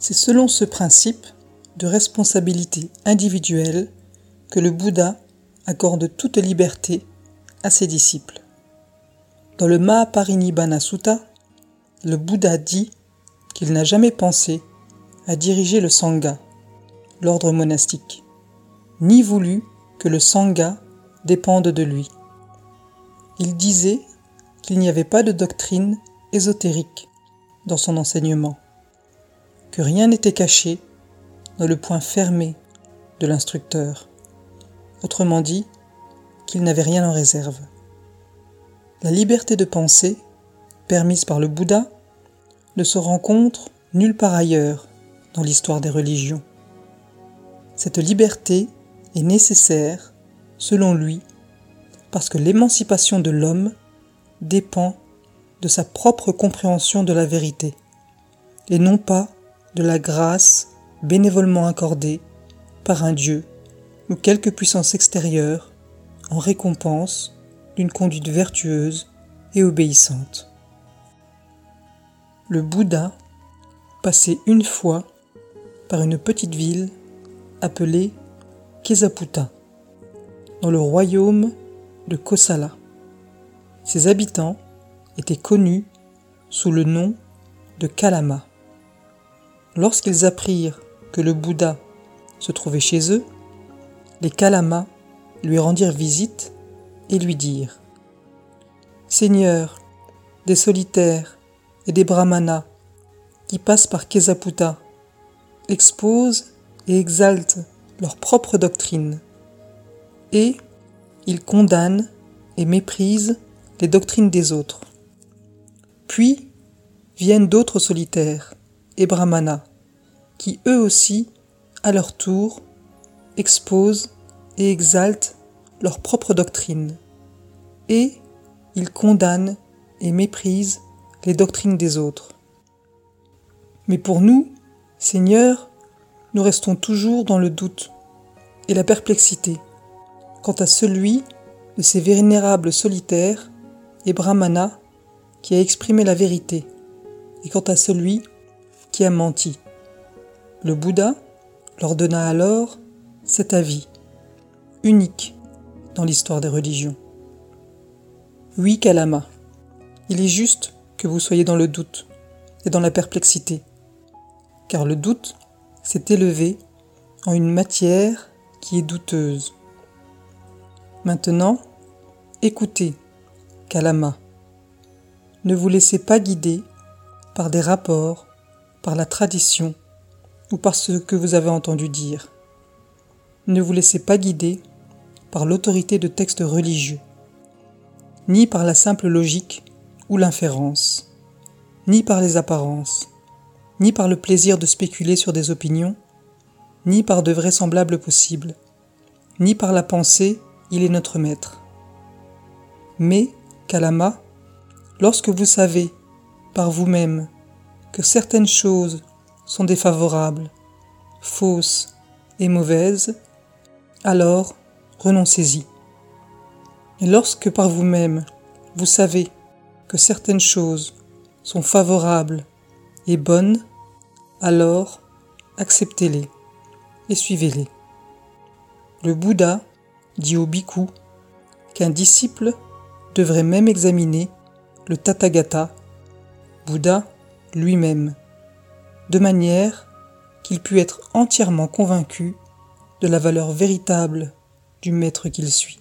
C'est selon ce principe de responsabilité individuelle que le Bouddha accorde toute liberté à ses disciples. Dans le Mahaparinibbana Sutta, le Bouddha dit qu'il n'a jamais pensé à diriger le Sangha, l'ordre monastique, ni voulu que le Sangha dépende de lui. Il disait qu'il n'y avait pas de doctrine ésotérique dans son enseignement, que rien n'était caché dans le point fermé de l'instructeur, autrement dit, qu'il n'avait rien en réserve. La liberté de penser, permise par le Bouddha, ne se rencontre nulle part ailleurs dans l'histoire des religions. Cette liberté est nécessaire, selon lui, parce que l'émancipation de l'homme dépend de sa propre compréhension de la vérité, et non pas de la grâce bénévolement accordée par un Dieu ou quelque puissance extérieure en récompense d'une conduite vertueuse et obéissante. Le Bouddha passait une fois par une petite ville appelée Kesaputta, dans le royaume de Kosala. Ses habitants étaient connus sous le nom de Kalama. Lorsqu'ils apprirent que le Bouddha se trouvait chez eux, les Kalamas lui rendirent visite et lui dirent Seigneur, des solitaires et des brahmanas qui passent par Kesaputta exposent et exaltent leur propre doctrine et ils condamnent et méprisent les doctrines des autres. Puis viennent d'autres solitaires et brahmanas qui eux aussi, à leur tour, exposent et exaltent leur propre doctrine et ils condamnent et méprisent les doctrines des autres. Mais pour nous, Seigneur, nous restons toujours dans le doute et la perplexité quant à celui de ces vénérables solitaires et brahmanas qui a exprimé la vérité, et quant à celui qui a menti. Le Bouddha leur donna alors cet avis, unique dans l'histoire des religions. Oui, Kalama, il est juste que vous soyez dans le doute et dans la perplexité, car le doute s'est élevé en une matière qui est douteuse. Maintenant, écoutez, Kalama. Ne vous laissez pas guider par des rapports, par la tradition ou par ce que vous avez entendu dire. Ne vous laissez pas guider par l'autorité de textes religieux, ni par la simple logique ou l'inférence, ni par les apparences, ni par le plaisir de spéculer sur des opinions, ni par de vraisemblables possibles, ni par la pensée, il est notre maître. Mais, Kalama, lorsque vous savez, par vous-même, que certaines choses sont défavorables, fausses et mauvaises, alors renoncez-y. Et lorsque par vous-même vous savez que certaines choses sont favorables et bonnes, alors acceptez-les et suivez-les. Le Bouddha dit au bhikkhu qu'un disciple devrait même examiner le Tathagata, Bouddha lui-même, de manière qu'il pût être entièrement convaincu de la valeur véritable du maître qu'il suit.